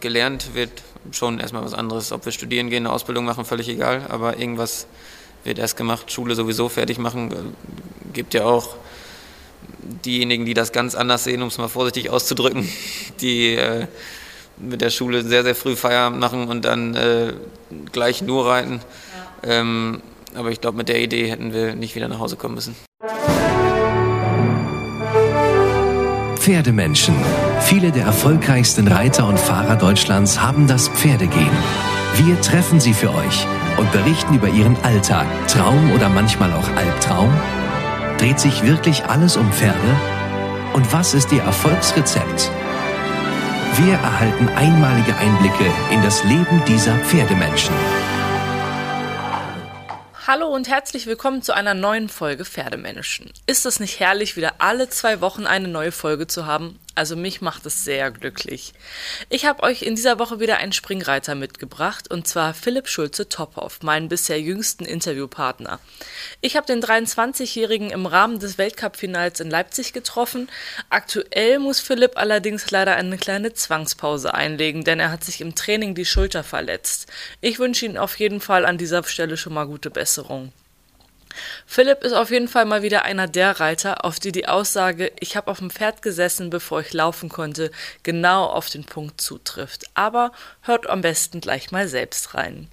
Gelernt wird schon erstmal was anderes. Ob wir studieren gehen, eine Ausbildung machen, völlig egal. Aber irgendwas wird erst gemacht. Schule sowieso fertig machen. Gibt ja auch diejenigen, die das ganz anders sehen, um es mal vorsichtig auszudrücken, die äh, mit der Schule sehr, sehr früh Feierabend machen und dann äh, gleich nur reiten. Ja. Ähm, aber ich glaube, mit der Idee hätten wir nicht wieder nach Hause kommen müssen. Pferdemenschen. Viele der erfolgreichsten Reiter und Fahrer Deutschlands haben das Pferdegehen. Wir treffen sie für euch und berichten über ihren Alltag, Traum oder manchmal auch Albtraum. Dreht sich wirklich alles um Pferde? Und was ist ihr Erfolgsrezept? Wir erhalten einmalige Einblicke in das Leben dieser Pferdemenschen. Hallo und herzlich willkommen zu einer neuen Folge Pferdemenschen. Ist es nicht herrlich, wieder alle zwei Wochen eine neue Folge zu haben? Also mich macht es sehr glücklich. Ich habe euch in dieser Woche wieder einen Springreiter mitgebracht und zwar Philipp Schulze Tophoff, meinen bisher jüngsten Interviewpartner. Ich habe den 23-Jährigen im Rahmen des Weltcup-Finals in Leipzig getroffen. Aktuell muss Philipp allerdings leider eine kleine Zwangspause einlegen, denn er hat sich im Training die Schulter verletzt. Ich wünsche Ihnen auf jeden Fall an dieser Stelle schon mal gute Besserung. Philipp ist auf jeden Fall mal wieder einer der Reiter, auf die die Aussage, ich habe auf dem Pferd gesessen, bevor ich laufen konnte, genau auf den Punkt zutrifft. Aber hört am besten gleich mal selbst rein.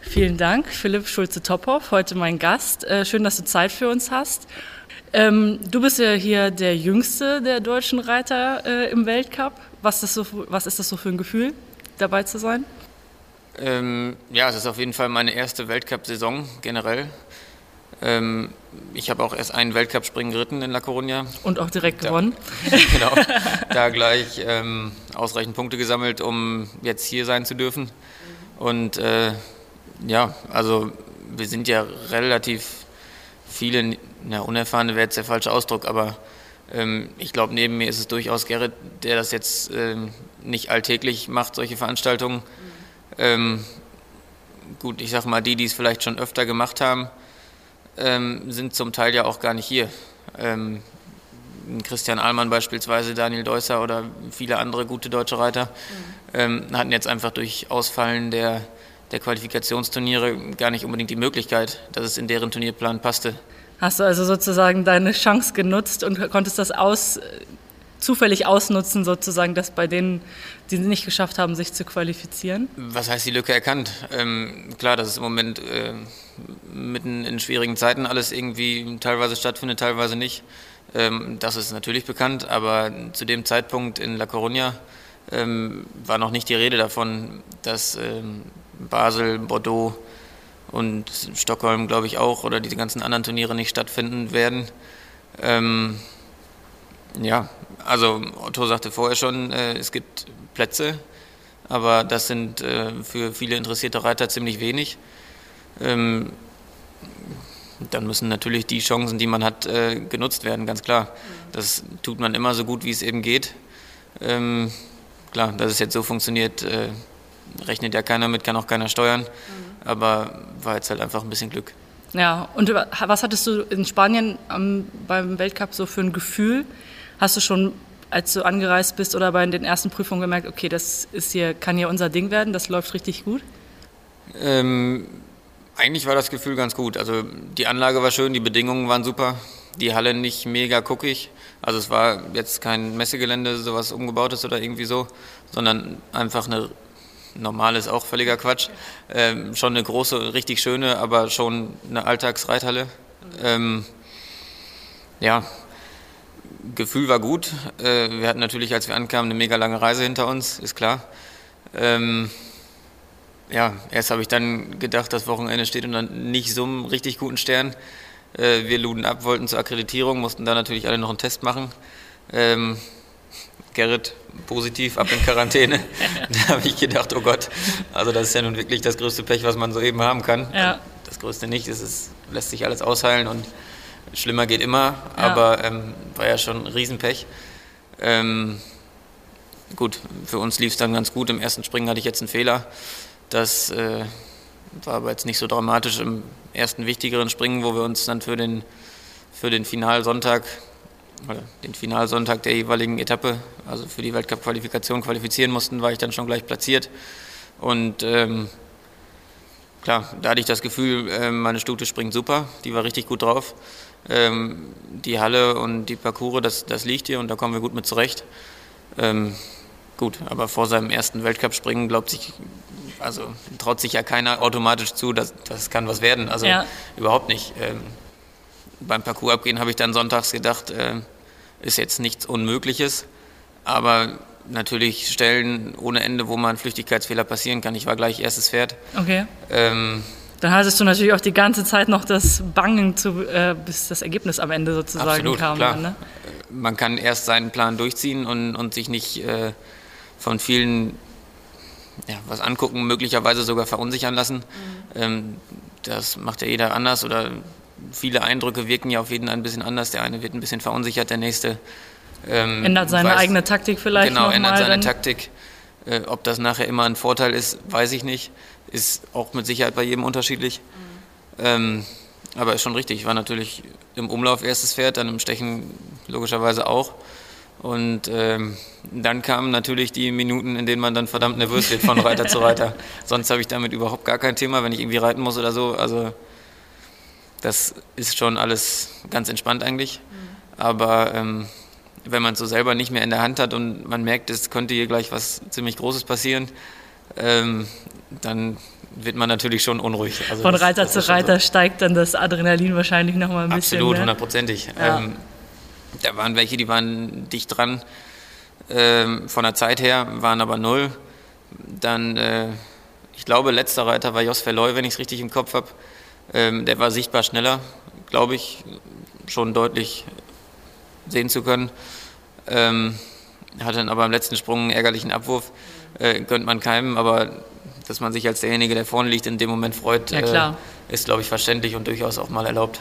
Vielen Dank, Philipp Schulze-Tophoff, heute mein Gast. Äh, schön, dass du Zeit für uns hast. Ähm, du bist ja hier der jüngste der deutschen Reiter äh, im Weltcup. Was ist, so, was ist das so für ein Gefühl, dabei zu sein? Ähm, ja, es ist auf jeden Fall meine erste Weltcup-Saison generell. Ähm, ich habe auch erst einen Weltcup-Springen geritten in La Coruña. Und auch direkt da, gewonnen. genau. Da gleich ähm, ausreichend Punkte gesammelt, um jetzt hier sein zu dürfen. Und äh, ja, also wir sind ja relativ viele, na, unerfahrene wäre jetzt der falsche Ausdruck, aber ähm, ich glaube, neben mir ist es durchaus Gerrit, der das jetzt ähm, nicht alltäglich macht, solche Veranstaltungen. Mhm ähm, gut, ich sag mal, die, die es vielleicht schon öfter gemacht haben, ähm, sind zum Teil ja auch gar nicht hier. Ähm, Christian Ahlmann beispielsweise, Daniel Deusser oder viele andere gute deutsche Reiter mhm. hatten jetzt einfach durch Ausfallen der, der Qualifikationsturniere gar nicht unbedingt die Möglichkeit, dass es in deren Turnierplan passte. Hast du also sozusagen deine Chance genutzt und konntest das aus, zufällig ausnutzen, sozusagen, dass bei denen, die es nicht geschafft haben, sich zu qualifizieren? Was heißt die Lücke erkannt? Ähm, klar, dass es im Moment äh, mitten in schwierigen Zeiten alles irgendwie teilweise stattfindet, teilweise nicht. Ähm, das ist natürlich bekannt, aber zu dem Zeitpunkt in La Coruña ähm, war noch nicht die Rede davon, dass ähm, Basel, Bordeaux und Stockholm, glaube ich, auch oder die ganzen anderen Turniere nicht stattfinden werden. Ähm, ja, also Otto sagte vorher schon, äh, es gibt Plätze, aber das sind äh, für viele interessierte Reiter ziemlich wenig. Ähm, dann müssen natürlich die Chancen, die man hat, äh, genutzt werden, ganz klar. Das tut man immer so gut, wie es eben geht. Ähm, klar, dass es jetzt so funktioniert, äh, rechnet ja keiner mit, kann auch keiner steuern. Aber war jetzt halt einfach ein bisschen Glück. Ja, und was hattest du in Spanien am, beim Weltcup so für ein Gefühl? Hast du schon, als du angereist bist oder bei den ersten Prüfungen gemerkt, okay, das ist hier, kann hier unser Ding werden, das läuft richtig gut? Ähm, eigentlich war das Gefühl ganz gut. Also die Anlage war schön, die Bedingungen waren super, die Halle nicht mega guckig. Also es war jetzt kein Messegelände, sowas umgebautes oder irgendwie so, sondern einfach eine normal ist auch völliger Quatsch. Ähm, schon eine große, richtig schöne, aber schon eine Alltagsreithalle. Ähm, ja, Gefühl war gut. Äh, wir hatten natürlich, als wir ankamen, eine mega lange Reise hinter uns, ist klar. Ähm, ja, erst habe ich dann gedacht, das Wochenende steht unter nicht so einem richtig guten Stern. Äh, wir luden ab, wollten zur Akkreditierung, mussten da natürlich alle noch einen Test machen. Ähm, Gerrit positiv, ab in Quarantäne. da habe ich gedacht, oh Gott, also das ist ja nun wirklich das größte Pech, was man so eben haben kann. Ja. Das größte nicht, es lässt sich alles ausheilen und Schlimmer geht immer, ja. aber ähm, war ja schon ein Riesenpech. Ähm, gut, für uns lief es dann ganz gut. Im ersten Springen hatte ich jetzt einen Fehler. Das äh, war aber jetzt nicht so dramatisch im ersten wichtigeren Springen, wo wir uns dann für den, für den Finalsonntag den Finalsonntag der jeweiligen Etappe, also für die Weltcup-Qualifikation qualifizieren mussten, war ich dann schon gleich platziert. Und ähm, klar, da hatte ich das Gefühl, äh, meine Stute springt super, die war richtig gut drauf. Ähm, die Halle und die Parcours, das, das liegt hier und da kommen wir gut mit zurecht. Ähm, gut, aber vor seinem ersten Weltcup-Springen glaubt sich, also traut sich ja keiner automatisch zu, dass das kann was werden. Also ja. überhaupt nicht. Ähm, beim Parcours abgehen habe ich dann sonntags gedacht, äh, ist jetzt nichts Unmögliches, aber natürlich Stellen ohne Ende, wo man Flüchtigkeitsfehler passieren kann. Ich war gleich erstes Pferd. Okay. Ähm, dann hattest du natürlich auch die ganze Zeit noch das Bangen, zu, äh, bis das Ergebnis am Ende sozusagen absolut, kam. Klar. Ne? Man kann erst seinen Plan durchziehen und, und sich nicht äh, von vielen ja, was angucken, möglicherweise sogar verunsichern lassen. Mhm. Ähm, das macht ja jeder anders oder viele Eindrücke wirken ja auf jeden ein bisschen anders. Der eine wird ein bisschen verunsichert, der nächste ähm, ändert seine weiß, eigene Taktik vielleicht. Genau, ändert seine dann. Taktik. Äh, ob das nachher immer ein Vorteil ist, weiß ich nicht. Ist auch mit Sicherheit bei jedem unterschiedlich. Mhm. Ähm, aber ist schon richtig. Ich war natürlich im Umlauf erstes Pferd, dann im Stechen logischerweise auch. Und ähm, dann kamen natürlich die Minuten, in denen man dann verdammt nervös wird von Reiter zu Reiter. Sonst habe ich damit überhaupt gar kein Thema, wenn ich irgendwie reiten muss oder so. Also das ist schon alles ganz entspannt eigentlich. Mhm. Aber ähm, wenn man es so selber nicht mehr in der Hand hat und man merkt, es könnte hier gleich was ziemlich Großes passieren, ähm, dann wird man natürlich schon unruhig. Also Von das, Reiter das zu Reiter so. steigt dann das Adrenalin wahrscheinlich nochmal ein bisschen. Absolut, hundertprozentig. Ja. Ähm, da waren welche, die waren dicht dran. Ähm, von der Zeit her waren aber null. Dann, äh, ich glaube, letzter Reiter war Jos Verloy, wenn ich es richtig im Kopf habe. Ähm, der war sichtbar schneller, glaube ich, schon deutlich sehen zu können. Ähm, hatte dann aber am letzten Sprung einen ärgerlichen Abwurf. Äh, gönnt man keinem, aber dass man sich als derjenige, der vorne liegt, in dem Moment freut, ja, äh, ist, glaube ich, verständlich und durchaus auch mal erlaubt.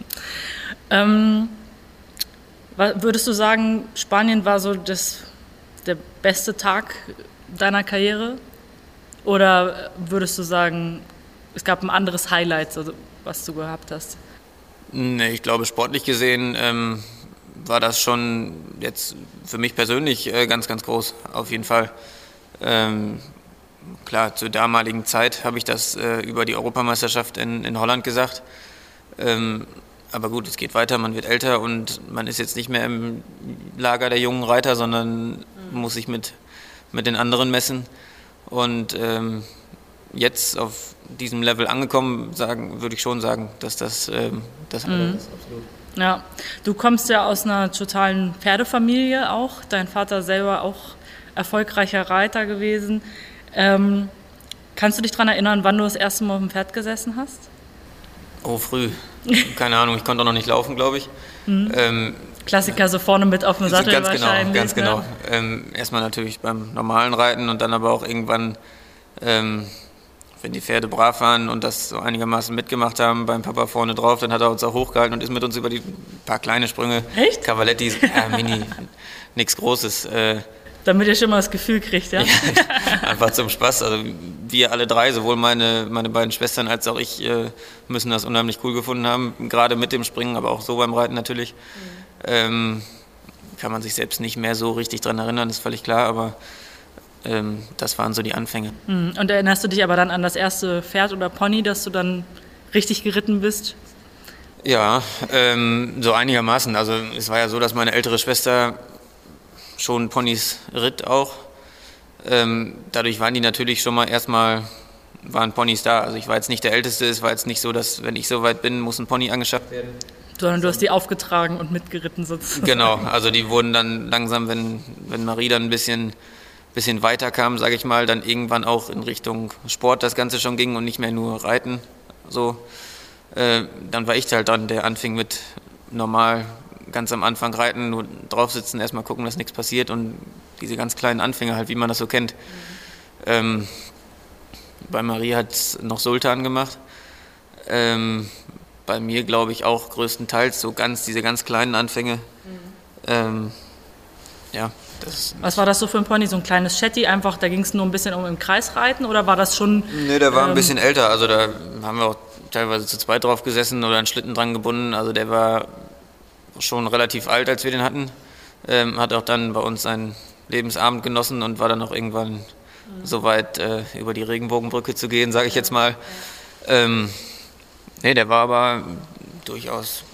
ähm, würdest du sagen, Spanien war so das, der beste Tag deiner Karriere? Oder würdest du sagen, es gab ein anderes Highlight, also, was du gehabt hast? Nee, ich glaube, sportlich gesehen ähm, war das schon jetzt für mich persönlich äh, ganz, ganz groß, auf jeden Fall. Ähm, klar, zur damaligen Zeit habe ich das äh, über die Europameisterschaft in, in Holland gesagt. Ähm, aber gut, es geht weiter, man wird älter und man ist jetzt nicht mehr im Lager der jungen Reiter, sondern mhm. muss sich mit, mit den anderen messen. Und ähm, jetzt auf diesem Level angekommen, sagen, würde ich schon sagen, dass das ähm, das mhm. ist. Absolut. Ja, du kommst ja aus einer totalen Pferdefamilie auch. Dein Vater selber auch erfolgreicher Reiter gewesen. Ähm, kannst du dich daran erinnern, wann du das erste Mal auf dem Pferd gesessen hast? Oh, früh. Keine Ahnung, ich konnte auch noch nicht laufen, glaube ich. Mhm. Ähm, Klassiker so vorne mit auf dem Sattel ganz genau, wahrscheinlich. Ganz genau, ganz genau. Ähm, erstmal natürlich beim normalen Reiten und dann aber auch irgendwann ähm, wenn die Pferde brav waren und das so einigermaßen mitgemacht haben, beim Papa vorne drauf, dann hat er uns auch hochgehalten und ist mit uns über die paar kleine Sprünge. Echt? Cavalettis, äh, Mini, nichts Großes. Äh, Damit ihr schon mal das Gefühl kriegt, ja? einfach zum Spaß. Also wir alle drei, sowohl meine, meine beiden Schwestern als auch ich, äh, müssen das unheimlich cool gefunden haben. Gerade mit dem Springen, aber auch so beim Reiten natürlich. Mhm. Ähm, kann man sich selbst nicht mehr so richtig dran erinnern, ist völlig klar, aber ähm, das waren so die Anfänge. Hm. Und erinnerst du dich aber dann an das erste Pferd oder Pony, dass du dann richtig geritten bist? Ja, ähm, so einigermaßen. Also es war ja so, dass meine ältere Schwester schon Ponys ritt auch. Ähm, dadurch waren die natürlich schon mal erstmal, waren Ponys da. Also ich war jetzt nicht der Älteste, es war jetzt nicht so, dass wenn ich so weit bin, muss ein Pony angeschafft werden. Sondern du hast die aufgetragen und mitgeritten sozusagen. Genau, also die wurden dann langsam, wenn, wenn Marie dann ein bisschen bisschen weiter kam, sage ich mal, dann irgendwann auch in Richtung Sport das Ganze schon ging und nicht mehr nur Reiten. So, äh, dann war ich halt dann, der anfing mit normal ganz am Anfang reiten, nur draufsitzen, erstmal gucken, dass nichts passiert und diese ganz kleinen Anfänge halt, wie man das so kennt. Mhm. Ähm, bei Marie hat es noch Sultan gemacht. Ähm, bei mir glaube ich auch größtenteils so ganz diese ganz kleinen Anfänge. Mhm. Ähm, ja, was war das so für ein Pony? So ein kleines Shetty einfach, da ging es nur ein bisschen um im Kreis reiten oder war das schon. Nee, der war ähm, ein bisschen älter. Also da haben wir auch teilweise zu zweit drauf gesessen oder einen Schlitten dran gebunden. Also der war schon relativ alt, als wir den hatten. Ähm, hat auch dann bei uns seinen Lebensabend genossen und war dann auch irgendwann mhm. so weit, äh, über die Regenbogenbrücke zu gehen, sage ich jetzt mal. Ähm, nee, der war aber durchaus,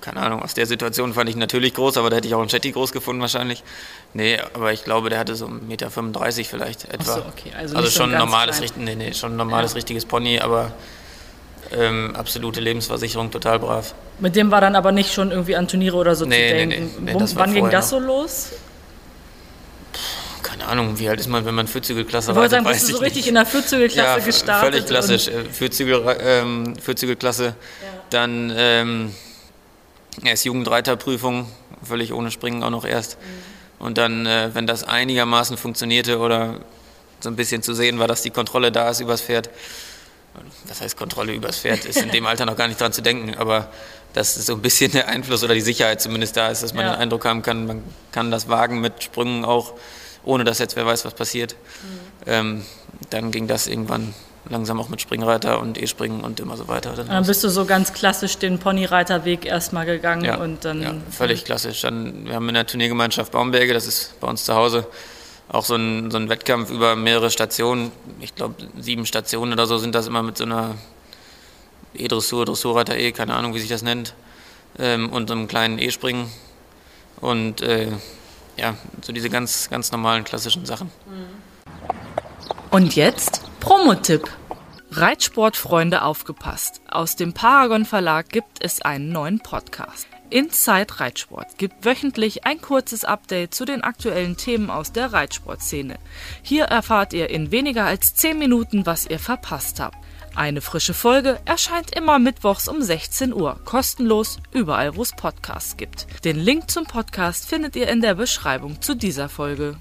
keine Ahnung, aus der Situation fand ich natürlich groß, aber da hätte ich auch einen Chatty groß gefunden wahrscheinlich. Nee, aber ich glaube, der hatte so 1,35 Meter vielleicht etwa. So, okay. Also, also schon, so normales, nee, nee, schon ein normales, ja. richtiges Pony, aber ähm, absolute Lebensversicherung, total brav. Mit dem war dann aber nicht schon irgendwie an Turniere oder so nee, zu denken. Nee, nee, Wo, wann ging das so los? keine Ahnung, wie alt ist man, wenn man Vierzügelklasse reitet? Ich wollte sagen, bist du so richtig in der Vierzügelklasse ja, gestartet? völlig klassisch. Äh, Vierzügel, ähm, Vierzügelklasse. Ja. Dann ähm, erst Jugendreiterprüfung, völlig ohne Springen auch noch erst. Mhm. Und dann, äh, wenn das einigermaßen funktionierte oder so ein bisschen zu sehen war, dass die Kontrolle da ist übers Pferd, was heißt Kontrolle übers Pferd, ist in dem Alter noch gar nicht dran zu denken, aber dass so ein bisschen der Einfluss oder die Sicherheit zumindest da ist, dass man ja. den Eindruck haben kann, man kann das wagen mit Sprüngen auch, ohne dass jetzt wer weiß, was passiert. Mhm. Ähm, dann ging das irgendwann langsam auch mit Springreiter und E-Springen und immer so weiter. Dann, dann bist du so ganz klassisch den Ponyreiterweg erstmal gegangen ja, und dann. Ja, völlig klassisch. Dann, wir haben in der Turniergemeinschaft Baumberge, das ist bei uns zu Hause, auch so ein, so ein Wettkampf über mehrere Stationen. Ich glaube, sieben Stationen oder so sind das immer mit so einer E-Dressur, Dressurreiter E, keine Ahnung, wie sich das nennt, ähm, und so einem kleinen E-Springen. Und äh, ja, so diese ganz, ganz normalen klassischen Sachen. Und jetzt Promotipp. Reitsportfreunde aufgepasst. Aus dem Paragon Verlag gibt es einen neuen Podcast. Inside Reitsport gibt wöchentlich ein kurzes Update zu den aktuellen Themen aus der Reitsportszene. Hier erfahrt ihr in weniger als 10 Minuten, was ihr verpasst habt. Eine frische Folge erscheint immer mittwochs um 16 Uhr, kostenlos überall, wo es Podcasts gibt. Den Link zum Podcast findet ihr in der Beschreibung zu dieser Folge.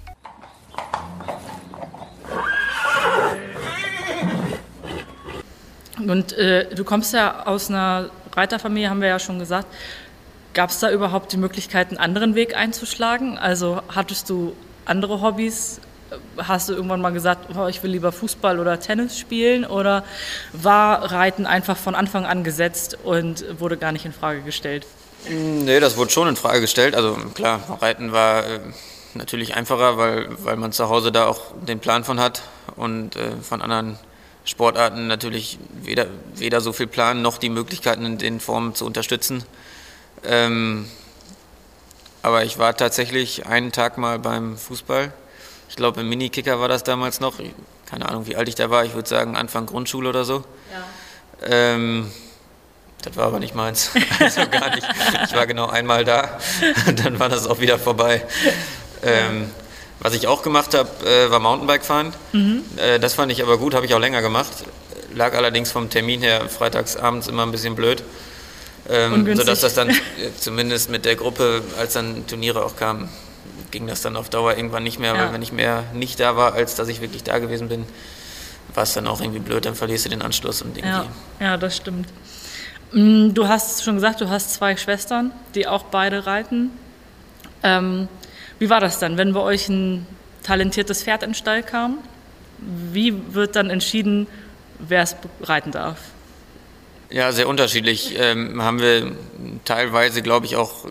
Und äh, du kommst ja aus einer Reiterfamilie, haben wir ja schon gesagt. Gab es da überhaupt die Möglichkeit, einen anderen Weg einzuschlagen? Also hattest du andere Hobbys? Hast du irgendwann mal gesagt, oh, ich will lieber Fußball oder Tennis spielen? Oder war Reiten einfach von Anfang an gesetzt und wurde gar nicht in Frage gestellt? Nee, das wurde schon in Frage gestellt. Also klar, Reiten war äh, natürlich einfacher, weil, weil man zu Hause da auch den Plan von hat und äh, von anderen Sportarten natürlich weder, weder so viel Plan noch die Möglichkeiten in den Formen zu unterstützen. Ähm, aber ich war tatsächlich einen Tag mal beim Fußball. Ich glaube, im Minikicker war das damals noch. Keine Ahnung, wie alt ich da war. Ich würde sagen, Anfang Grundschule oder so. Ja. Ähm, das war aber nicht meins. Also gar nicht. Ich war genau einmal da. Dann war das auch wieder vorbei. Ähm, was ich auch gemacht habe, äh, war Mountainbike fahren. Mhm. Äh, das fand ich aber gut, habe ich auch länger gemacht. Lag allerdings vom Termin her freitags abends immer ein bisschen blöd. Ähm, sodass das dann zumindest mit der Gruppe, als dann Turniere auch kamen, ging das dann auf Dauer irgendwann nicht mehr, ja. weil wenn ich mehr nicht da war, als dass ich wirklich da gewesen bin, war es dann auch irgendwie blöd, dann verlierst du den Anschluss und irgendwie. Ja, ja, das stimmt. Mm, du hast schon gesagt, du hast zwei Schwestern, die auch beide reiten. Ähm, wie war das dann, wenn bei euch ein talentiertes Pferd in den Stall kam? Wie wird dann entschieden, wer es reiten darf? Ja, sehr unterschiedlich. Ähm, haben wir teilweise, glaube ich, auch,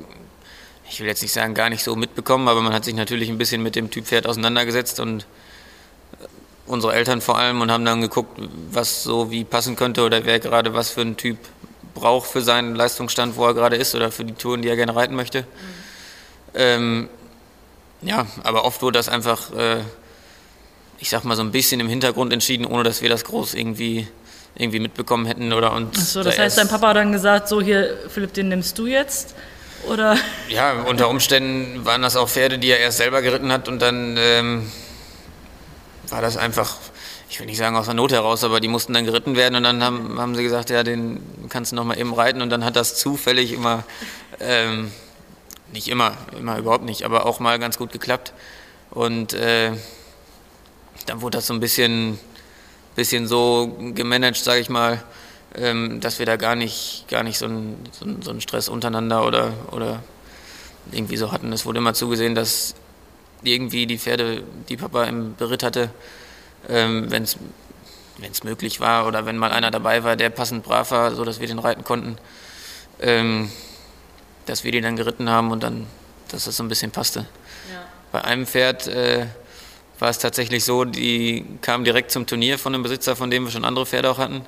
ich will jetzt nicht sagen, gar nicht so mitbekommen, aber man hat sich natürlich ein bisschen mit dem Typ Pferd auseinandergesetzt und äh, unsere Eltern vor allem und haben dann geguckt, was so wie passen könnte oder wer gerade was für einen Typ braucht für seinen Leistungsstand, wo er gerade ist oder für die Touren, die er gerne reiten möchte. Mhm. Ähm, ja, aber oft wurde das einfach, äh, ich sag mal, so ein bisschen im Hintergrund entschieden, ohne dass wir das groß irgendwie irgendwie mitbekommen hätten oder uns. Achso, das da heißt, dein Papa hat dann gesagt, so hier, Philipp, den nimmst du jetzt? Oder? Ja, unter Umständen waren das auch Pferde, die er erst selber geritten hat und dann ähm, war das einfach, ich will nicht sagen aus der Not heraus, aber die mussten dann geritten werden und dann haben, haben sie gesagt, ja, den kannst du noch mal eben reiten und dann hat das zufällig immer, ähm, nicht immer, immer überhaupt nicht, aber auch mal ganz gut geklappt und äh, dann wurde das so ein bisschen bisschen so gemanagt, sage ich mal, ähm, dass wir da gar nicht, gar nicht so einen, so, einen, so einen Stress untereinander oder, oder irgendwie so hatten. Es wurde immer zugesehen, dass irgendwie die Pferde, die Papa im Beritt hatte, ähm, wenn es möglich war oder wenn mal einer dabei war, der passend brav war, so dass wir den reiten konnten, ähm, dass wir die dann geritten haben und dann, dass das so ein bisschen passte. Ja. Bei einem Pferd äh, war es tatsächlich so, die kam direkt zum Turnier von einem Besitzer, von dem wir schon andere Pferde auch hatten.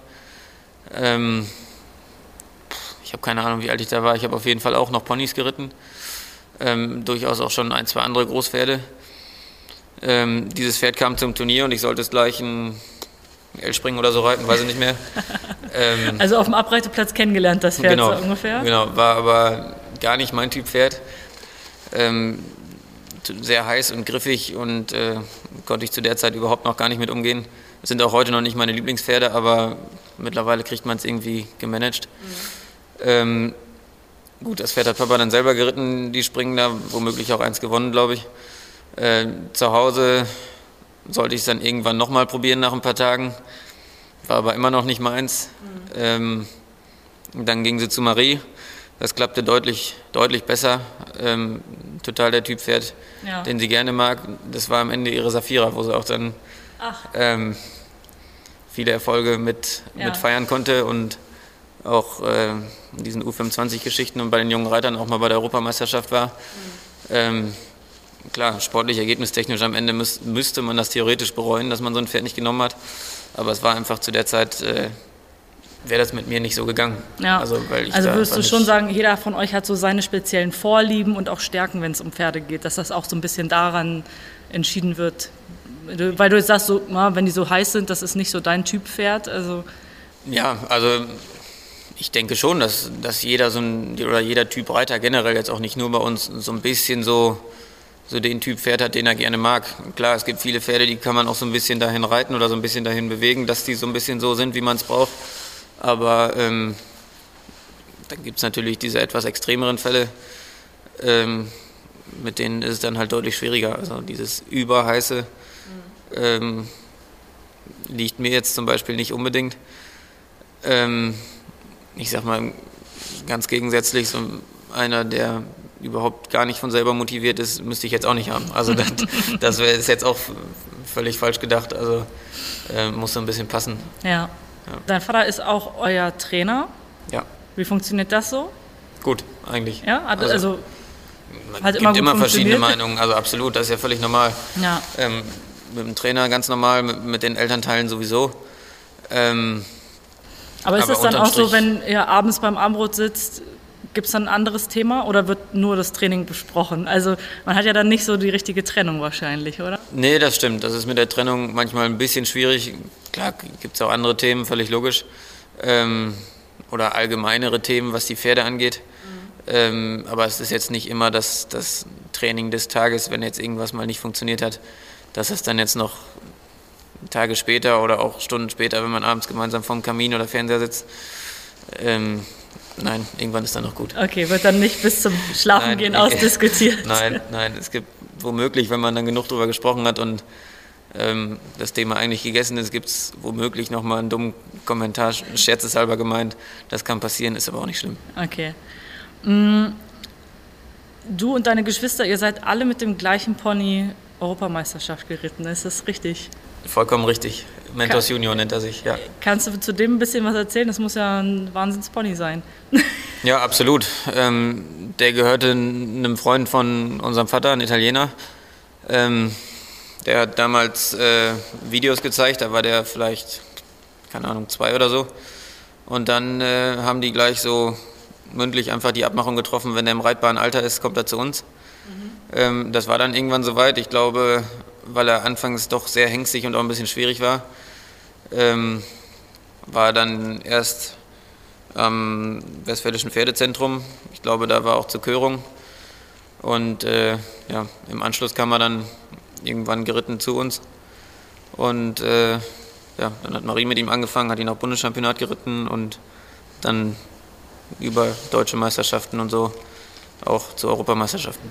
Ähm, ich habe keine Ahnung, wie alt ich da war. Ich habe auf jeden Fall auch noch Ponys geritten. Ähm, durchaus auch schon ein, zwei andere Großpferde. Ähm, dieses Pferd kam zum Turnier und ich sollte es gleich ein L-Springen oder so reiten, weiß ich nicht mehr. Ähm, also auf dem Abreiteplatz kennengelernt, das Pferd genau, so ungefähr? Genau, war aber gar nicht mein Typ Pferd. Ähm, sehr heiß und griffig und äh, konnte ich zu der Zeit überhaupt noch gar nicht mit umgehen. Das sind auch heute noch nicht meine Lieblingspferde, aber mittlerweile kriegt man es irgendwie gemanagt. Mhm. Ähm, gut, das Pferd hat Papa dann selber geritten, die Springen da, womöglich auch eins gewonnen, glaube ich. Äh, zu Hause sollte ich es dann irgendwann nochmal probieren nach ein paar Tagen. War aber immer noch nicht meins. Mhm. Ähm, dann ging sie zu Marie. Das klappte deutlich, deutlich besser. Ähm, total der Typ Pferd, ja. den sie gerne mag. Das war am Ende ihre Safira, wo sie auch dann ähm, viele Erfolge mit, ja. mit feiern konnte und auch äh, in diesen U25-Geschichten und bei den jungen Reitern auch mal bei der Europameisterschaft war. Mhm. Ähm, klar, sportlich, ergebnistechnisch am Ende müß, müsste man das theoretisch bereuen, dass man so ein Pferd nicht genommen hat. Aber es war einfach zu der Zeit, äh, wäre das mit mir nicht so gegangen. Ja. Also, also würdest du schon sagen, jeder von euch hat so seine speziellen Vorlieben und auch Stärken, wenn es um Pferde geht, dass das auch so ein bisschen daran entschieden wird. Weil du jetzt sagst, so, na, wenn die so heiß sind, das ist nicht so dein Typ Pferd. Also ja, also ich denke schon, dass, dass jeder so ein, oder jeder Typ Reiter generell jetzt auch nicht nur bei uns so ein bisschen so so den Typ Pferd hat, den er gerne mag. Klar, es gibt viele Pferde, die kann man auch so ein bisschen dahin reiten oder so ein bisschen dahin bewegen, dass die so ein bisschen so sind, wie man es braucht. Aber ähm, dann gibt es natürlich diese etwas extremeren Fälle, ähm, mit denen ist es dann halt deutlich schwieriger. Also dieses Überheiße ähm, liegt mir jetzt zum Beispiel nicht unbedingt. Ähm, ich sag mal ganz gegensätzlich, so einer, der überhaupt gar nicht von selber motiviert ist, müsste ich jetzt auch nicht haben. Also das, das wäre jetzt auch völlig falsch gedacht. Also äh, muss so ein bisschen passen. Ja. Ja. Dein Vater ist auch euer Trainer. Ja. Wie funktioniert das so? Gut, eigentlich. Ja, also, also man hat gibt immer, immer verschiedene Meinungen, also absolut, das ist ja völlig normal. Ja. Ähm, mit dem Trainer ganz normal, mit, mit den Elternteilen sowieso. Ähm, aber ist es dann auch so, wenn ihr abends beim Abendbrot sitzt, Gibt es dann ein anderes Thema oder wird nur das Training besprochen? Also man hat ja dann nicht so die richtige Trennung wahrscheinlich, oder? Nee, das stimmt. Das ist mit der Trennung manchmal ein bisschen schwierig. Klar gibt es auch andere Themen, völlig logisch. Ähm, oder allgemeinere Themen, was die Pferde angeht. Mhm. Ähm, aber es ist jetzt nicht immer das, das Training des Tages, wenn jetzt irgendwas mal nicht funktioniert hat, dass es dann jetzt noch Tage später oder auch Stunden später, wenn man abends gemeinsam vorm Kamin oder Fernseher sitzt, ähm, Nein, irgendwann ist dann noch gut. Okay, wird dann nicht bis zum Schlafengehen nein, ausdiskutiert. Nein, nein, es gibt womöglich, wenn man dann genug darüber gesprochen hat und ähm, das Thema eigentlich gegessen ist, gibt es womöglich nochmal einen dummen Kommentar, scherzeshalber gemeint. Das kann passieren, ist aber auch nicht schlimm. Okay. Mm, du und deine Geschwister, ihr seid alle mit dem gleichen Pony Europameisterschaft geritten, ist das richtig? Vollkommen richtig. Mentos Kann, Junior nennt er sich, ja. Kannst du zu dem ein bisschen was erzählen? Das muss ja ein Wahnsinnspony sein. ja, absolut. Ähm, der gehörte einem Freund von unserem Vater, ein Italiener. Ähm, der hat damals äh, Videos gezeigt, da war der vielleicht, keine Ahnung, zwei oder so. Und dann äh, haben die gleich so mündlich einfach die Abmachung getroffen, wenn er im reitbaren Alter ist, kommt er zu uns. Mhm. Ähm, das war dann irgendwann soweit. Ich glaube, weil er anfangs doch sehr hängstig und auch ein bisschen schwierig war, ähm, war dann erst am Westfälischen Pferdezentrum. Ich glaube, da war auch zur Körung. Und äh, ja, im Anschluss kam er dann irgendwann geritten zu uns. Und äh, ja, dann hat Marie mit ihm angefangen, hat ihn auch Bundeschampionat geritten und dann über deutsche Meisterschaften und so auch zu Europameisterschaften.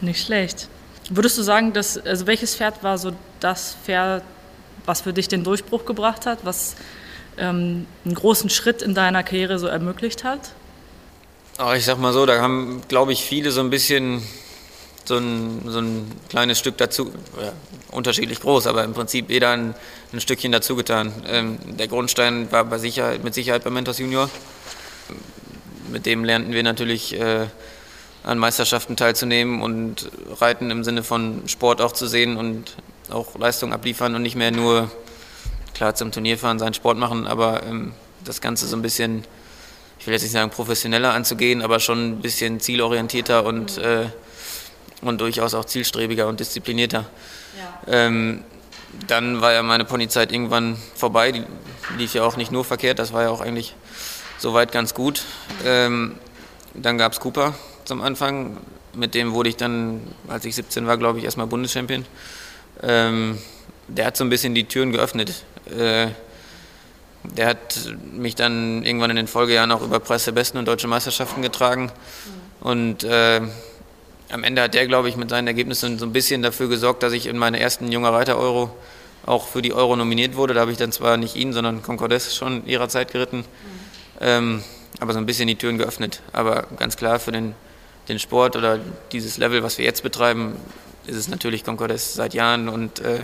Nicht schlecht. Würdest du sagen, dass, also welches Pferd war so das Pferd, was für dich den Durchbruch gebracht hat, was ähm, einen großen Schritt in deiner Karriere so ermöglicht hat? Oh, ich sag mal so, da haben, glaube ich, viele so ein bisschen so ein, so ein kleines Stück dazu, ja, unterschiedlich groß, aber im Prinzip jeder ein, ein Stückchen dazu getan. Ähm, der Grundstein war bei Sicherheit, mit Sicherheit bei Mentos Junior. mit dem lernten wir natürlich äh, an Meisterschaften teilzunehmen und Reiten im Sinne von Sport auch zu sehen und auch Leistung abliefern und nicht mehr nur klar zum Turnier fahren, seinen Sport machen, aber ähm, das Ganze so ein bisschen, ich will jetzt nicht sagen professioneller anzugehen, aber schon ein bisschen zielorientierter und, äh, und durchaus auch zielstrebiger und disziplinierter. Ja. Ähm, dann war ja meine Ponyzeit irgendwann vorbei, die lief ja auch nicht nur verkehrt, das war ja auch eigentlich soweit ganz gut. Ähm, dann gab es Cooper zum Anfang, mit dem wurde ich dann, als ich 17 war, glaube ich, erstmal Bundeschampion. Ähm, der hat so ein bisschen die Türen geöffnet. Äh, der hat mich dann irgendwann in den Folgejahren auch über Preis der Besten und Deutsche Meisterschaften getragen. Mhm. Und äh, am Ende hat der, glaube ich, mit seinen Ergebnissen so ein bisschen dafür gesorgt, dass ich in meine ersten Junger Reiter Euro auch für die Euro nominiert wurde. Da habe ich dann zwar nicht ihn, sondern Concordes schon ihrer Zeit geritten. Mhm. Ähm, aber so ein bisschen die Türen geöffnet. Aber ganz klar für den, den Sport oder dieses Level, was wir jetzt betreiben, ist es natürlich Concordes seit Jahren und äh,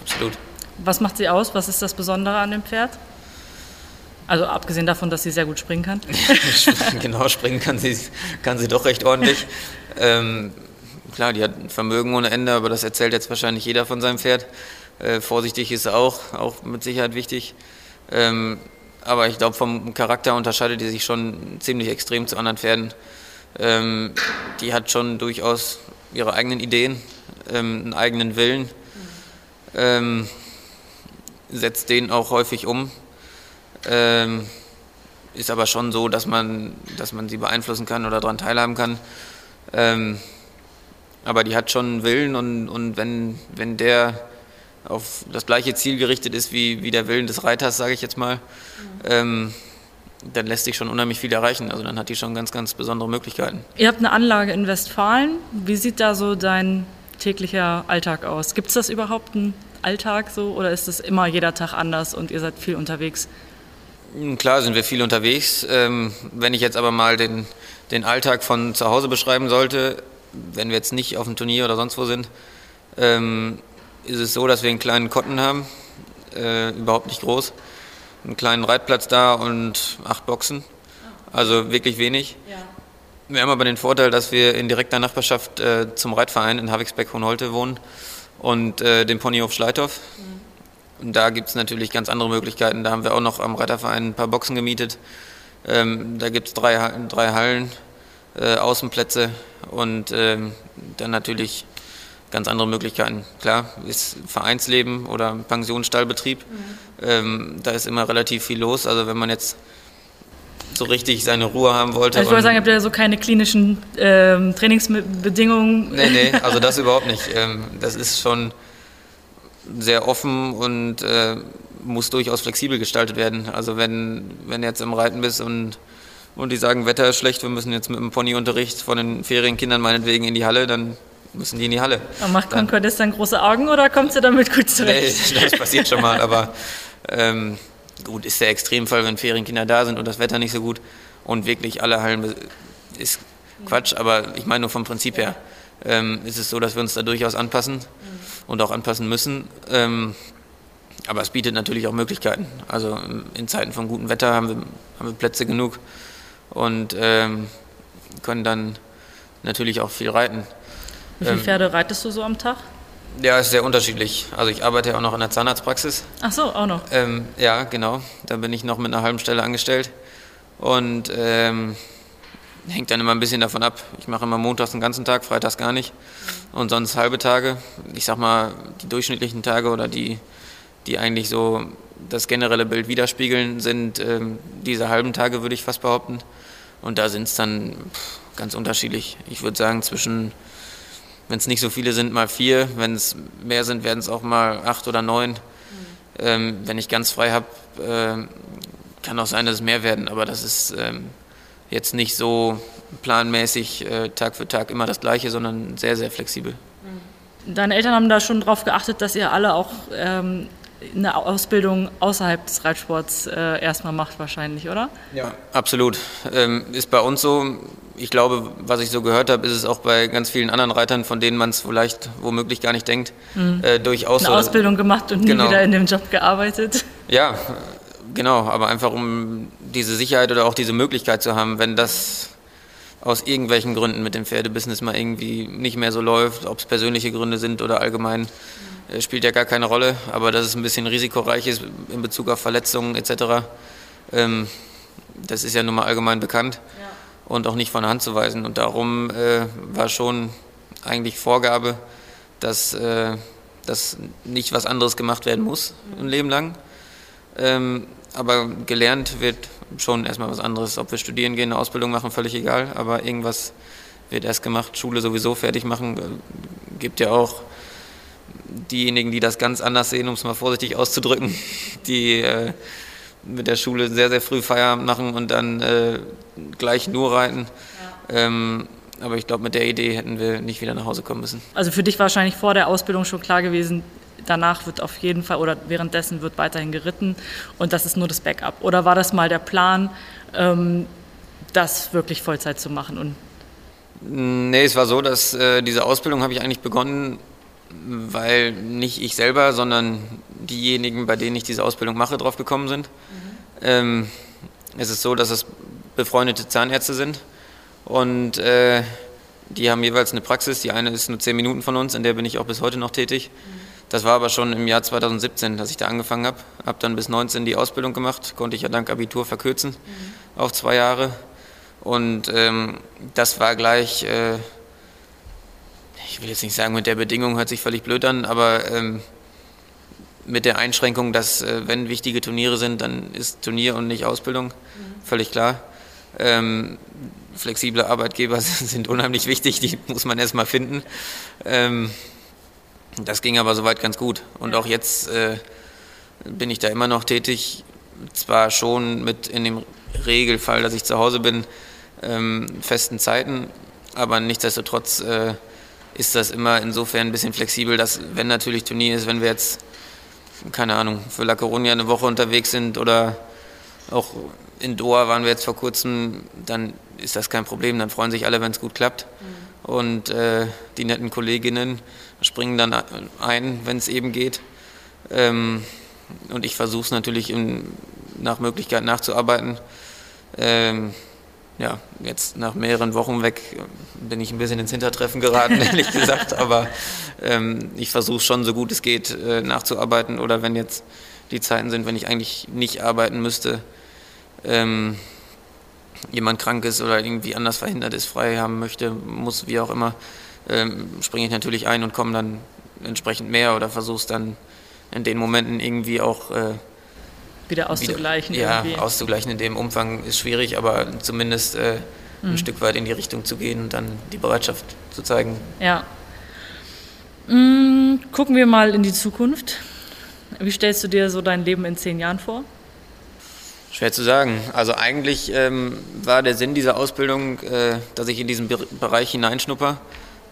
absolut. Was macht sie aus? Was ist das Besondere an dem Pferd? Also abgesehen davon, dass sie sehr gut springen kann. genau, springen kann sie, kann sie doch recht ordentlich. Ähm, klar, die hat Vermögen ohne Ende, aber das erzählt jetzt wahrscheinlich jeder von seinem Pferd. Äh, vorsichtig ist auch, auch mit Sicherheit wichtig. Ähm, aber ich glaube, vom Charakter unterscheidet die sich schon ziemlich extrem zu anderen Pferden. Ähm, die hat schon durchaus ihre eigenen Ideen, ähm, einen eigenen Willen, ähm, setzt den auch häufig um. Ähm, ist aber schon so, dass man, dass man sie beeinflussen kann oder daran teilhaben kann. Ähm, aber die hat schon einen Willen und, und wenn, wenn der auf das gleiche Ziel gerichtet ist wie, wie der Willen des Reiters, sage ich jetzt mal, mhm. Dann lässt sich schon unheimlich viel erreichen. Also dann hat die schon ganz, ganz besondere Möglichkeiten. Ihr habt eine Anlage in Westfalen. Wie sieht da so dein täglicher Alltag aus? Gibt es das überhaupt einen Alltag so oder ist es immer jeder Tag anders und ihr seid viel unterwegs? Hm, klar sind wir viel unterwegs. Ähm, wenn ich jetzt aber mal den, den Alltag von zu Hause beschreiben sollte, wenn wir jetzt nicht auf dem Turnier oder sonst wo sind, ähm, ist es so, dass wir einen kleinen Kotten haben, äh, überhaupt nicht groß, einen kleinen Reitplatz da und acht Boxen, also wirklich wenig. Ja. Wir haben aber den Vorteil, dass wir in direkter Nachbarschaft äh, zum Reitverein in Havixbeck-Hohenholte wohnen und äh, dem Ponyhof Schleithof. Mhm. Und da gibt es natürlich ganz andere Möglichkeiten. Da haben wir auch noch am Reiterverein ein paar Boxen gemietet. Ähm, da gibt es drei, drei Hallen, äh, Außenplätze und ähm, dann natürlich ganz andere Möglichkeiten. Klar, ist Vereinsleben oder Pensionsstallbetrieb, mhm. ähm, da ist immer relativ viel los. Also wenn man jetzt so richtig seine Ruhe haben wollte. Also ich wollte sagen, habt ihr so keine klinischen ähm, Trainingsbedingungen? Nee, nee, also das überhaupt nicht. Ähm, das ist schon sehr offen und äh, muss durchaus flexibel gestaltet werden. Also wenn, wenn du jetzt im Reiten bist und, und die sagen, Wetter ist schlecht, wir müssen jetzt mit dem Ponyunterricht von den Ferienkindern meinetwegen in die Halle, dann müssen die in die Halle. Und macht Concordes dann große Augen oder kommt sie damit gut zurecht? Nee, das passiert schon mal, aber ähm, gut, ist der Extremfall, wenn Ferienkinder da sind und das Wetter nicht so gut und wirklich alle Hallen ist Quatsch, aber ich meine nur vom Prinzip her ähm, ist es so, dass wir uns da durchaus anpassen und auch anpassen müssen. Ähm, aber es bietet natürlich auch Möglichkeiten. Also in Zeiten von gutem Wetter haben wir, haben wir Plätze genug und ähm, können dann natürlich auch viel reiten. Wie viele ähm, Pferde reitest du so am Tag? Ja, ist sehr unterschiedlich. Also ich arbeite ja auch noch in der Zahnarztpraxis. Ach so, auch noch. Ähm, ja, genau. Da bin ich noch mit einer halben Stelle angestellt. Und ähm, hängt dann immer ein bisschen davon ab. Ich mache immer montags den ganzen Tag, freitags gar nicht. Und sonst halbe Tage. Ich sag mal, die durchschnittlichen Tage oder die, die eigentlich so das generelle Bild widerspiegeln, sind ähm, diese halben Tage, würde ich fast behaupten. Und da sind es dann pff, ganz unterschiedlich. Ich würde sagen, zwischen wenn es nicht so viele sind, mal vier. Wenn es mehr sind, werden es auch mal acht oder neun. Mhm. Ähm, wenn ich ganz frei habe, äh, kann auch sein, dass es mehr werden, aber das ist ähm, jetzt nicht so planmäßig äh, Tag für Tag immer das Gleiche, sondern sehr, sehr flexibel. Mhm. Deine Eltern haben da schon darauf geachtet, dass ihr alle auch ähm, eine Ausbildung außerhalb des Reitsports äh, erstmal macht, wahrscheinlich, oder? Ja, absolut. Ähm, ist bei uns so ich glaube, was ich so gehört habe, ist es auch bei ganz vielen anderen Reitern, von denen man es vielleicht womöglich gar nicht denkt, mhm. äh, durchaus. Eine Ausbildung gemacht und genau. nie wieder in dem Job gearbeitet. Ja, genau, aber einfach um diese Sicherheit oder auch diese Möglichkeit zu haben, wenn das aus irgendwelchen Gründen mit dem Pferdebusiness mal irgendwie nicht mehr so läuft, ob es persönliche Gründe sind oder allgemein, äh, spielt ja gar keine Rolle. Aber dass es ein bisschen risikoreich ist in Bezug auf Verletzungen etc., ähm, das ist ja nun mal allgemein bekannt ja. und auch nicht von der Hand zu weisen. Und darum äh, war schon eigentlich Vorgabe, dass, äh, dass nicht was anderes gemacht werden muss ein Leben lang. Ähm, aber gelernt wird schon erstmal was anderes. Ob wir studieren gehen, eine Ausbildung machen, völlig egal. Aber irgendwas wird erst gemacht. Schule sowieso fertig machen. Äh, gibt ja auch diejenigen, die das ganz anders sehen, um es mal vorsichtig auszudrücken, die äh, mit der Schule sehr, sehr früh Feierabend machen und dann äh, gleich nur reiten. Ja. Ähm, aber ich glaube, mit der Idee hätten wir nicht wieder nach Hause kommen müssen. Also für dich wahrscheinlich vor der Ausbildung schon klar gewesen, danach wird auf jeden Fall oder währenddessen wird weiterhin geritten und das ist nur das Backup. Oder war das mal der Plan, ähm, das wirklich Vollzeit zu machen? Und nee, es war so, dass äh, diese Ausbildung habe ich eigentlich begonnen, weil nicht ich selber, sondern diejenigen, bei denen ich diese Ausbildung mache, drauf gekommen sind. Mhm. Ähm, es ist so, dass es befreundete Zahnärzte sind und äh, die haben jeweils eine Praxis. Die eine ist nur zehn Minuten von uns, in der bin ich auch bis heute noch tätig. Mhm. Das war aber schon im Jahr 2017, dass ich da angefangen habe. Habe dann bis 19 die Ausbildung gemacht, konnte ich ja dank Abitur verkürzen mhm. auf zwei Jahre. Und ähm, das war gleich, äh, ich will jetzt nicht sagen, mit der Bedingung hört sich völlig blöd an, aber ähm, mit der Einschränkung, dass äh, wenn wichtige Turniere sind, dann ist Turnier und nicht Ausbildung, mhm. völlig klar. Ähm, flexible Arbeitgeber sind unheimlich wichtig, die muss man erstmal finden. Ähm, das ging aber soweit ganz gut. Und auch jetzt äh, bin ich da immer noch tätig. Zwar schon mit in dem Regelfall, dass ich zu Hause bin, ähm, festen Zeiten, aber nichtsdestotrotz äh, ist das immer insofern ein bisschen flexibel, dass wenn natürlich Turnier ist, wenn wir jetzt, keine Ahnung, für La Coruña eine Woche unterwegs sind oder auch in Doha waren wir jetzt vor kurzem, dann ist das kein Problem, dann freuen sich alle, wenn es gut klappt. Mhm. Und äh, die netten Kolleginnen, springen dann ein, wenn es eben geht. Ähm, und ich versuche es natürlich in, nach Möglichkeit nachzuarbeiten. Ähm, ja, jetzt nach mehreren Wochen weg bin ich ein bisschen ins Hintertreffen geraten, ehrlich gesagt. Aber ähm, ich versuche schon so gut es geht äh, nachzuarbeiten. Oder wenn jetzt die Zeiten sind, wenn ich eigentlich nicht arbeiten müsste, ähm, jemand krank ist oder irgendwie anders verhindert ist, frei haben möchte, muss, wie auch immer, ähm, springe ich natürlich ein und komme dann entsprechend mehr oder versuche es dann in den Momenten irgendwie auch äh, wieder auszugleichen. Wieder, ja, irgendwie. auszugleichen in dem Umfang ist schwierig, aber zumindest äh, mhm. ein Stück weit in die Richtung zu gehen und dann die Bereitschaft zu zeigen. Ja. Mhm, gucken wir mal in die Zukunft. Wie stellst du dir so dein Leben in zehn Jahren vor? Schwer zu sagen. Also eigentlich ähm, war der Sinn dieser Ausbildung, äh, dass ich in diesen Be Bereich hineinschnupper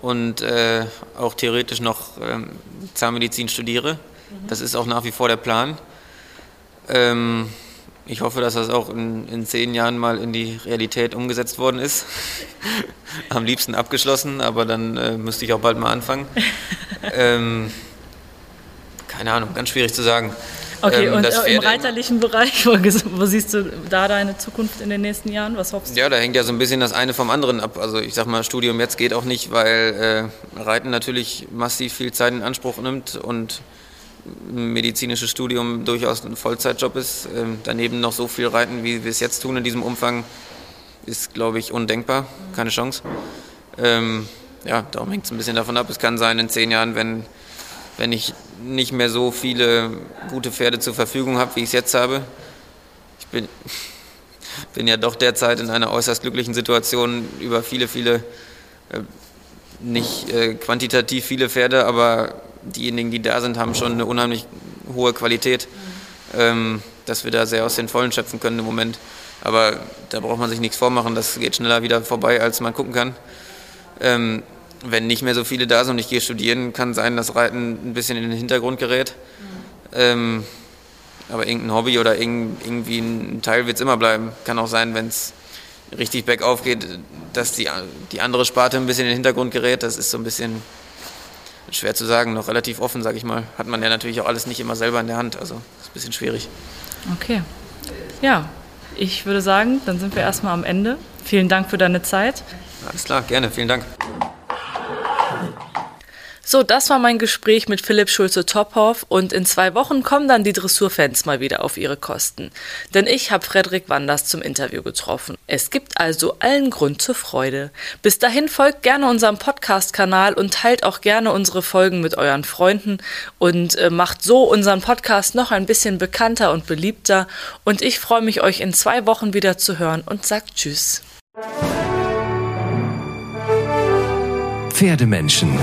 und äh, auch theoretisch noch ähm, Zahnmedizin studiere. Mhm. Das ist auch nach wie vor der Plan. Ähm, ich hoffe, dass das auch in, in, zehn Jahren mal in die Realität umgesetzt worden ist. Am liebsten abgeschlossen, aber dann äh, müsste ich auch bald mal anfangen. ähm, keine Ahnung, ganz schwierig zu sagen. Okay, ähm, und im reiterlichen Bereich, wo, wo, siehst du da deine Zukunft in den nächsten Jahren? Was hoffst du? Ja, da hängt ja so ein bisschen das eine vom anderen ab. Also ich sag mal, Studium jetzt geht auch nicht, weil äh, Reiten natürlich massiv viel Zeit in Anspruch nimmt und ein medizinisches Studium durchaus ein Vollzeitjob ist. Ähm, daneben noch so viel reiten, wie wir es jetzt tun in diesem Umfang, ist, glaube ich, undenkbar. Keine Chance. Ähm, ja, darum hängt es ein bisschen davon ab. Es kann sein, in zehn Jahren, wenn wenn ich nicht mehr so viele gute Pferde zur Verfügung habe, wie ich es jetzt habe. Ich bin, bin ja doch derzeit in einer äußerst glücklichen Situation über viele, viele, äh, nicht äh, quantitativ viele Pferde, aber diejenigen, die da sind, haben schon eine unheimlich hohe Qualität, ähm, dass wir da sehr aus den Vollen schöpfen können im Moment. Aber da braucht man sich nichts vormachen, das geht schneller wieder vorbei, als man gucken kann. Ähm, wenn nicht mehr so viele da sind und ich gehe studieren, kann sein, dass Reiten ein bisschen in den Hintergrund gerät. Ähm, aber irgendein Hobby oder irgendwie ein Teil wird es immer bleiben. Kann auch sein, wenn es richtig bergauf geht, dass die, die andere Sparte ein bisschen in den Hintergrund gerät. Das ist so ein bisschen schwer zu sagen, noch relativ offen, sage ich mal. Hat man ja natürlich auch alles nicht immer selber in der Hand. Also ist ein bisschen schwierig. Okay. Ja, ich würde sagen, dann sind wir erstmal am Ende. Vielen Dank für deine Zeit. Alles klar, gerne, vielen Dank. So, das war mein Gespräch mit Philipp Schulze-Tophoff und in zwei Wochen kommen dann die Dressurfans mal wieder auf ihre Kosten. Denn ich habe Frederik Wanders zum Interview getroffen. Es gibt also allen Grund zur Freude. Bis dahin folgt gerne unserem Podcast-Kanal und teilt auch gerne unsere Folgen mit euren Freunden und äh, macht so unseren Podcast noch ein bisschen bekannter und beliebter. Und ich freue mich, euch in zwei Wochen wieder zu hören und sagt Tschüss. Pferdemenschen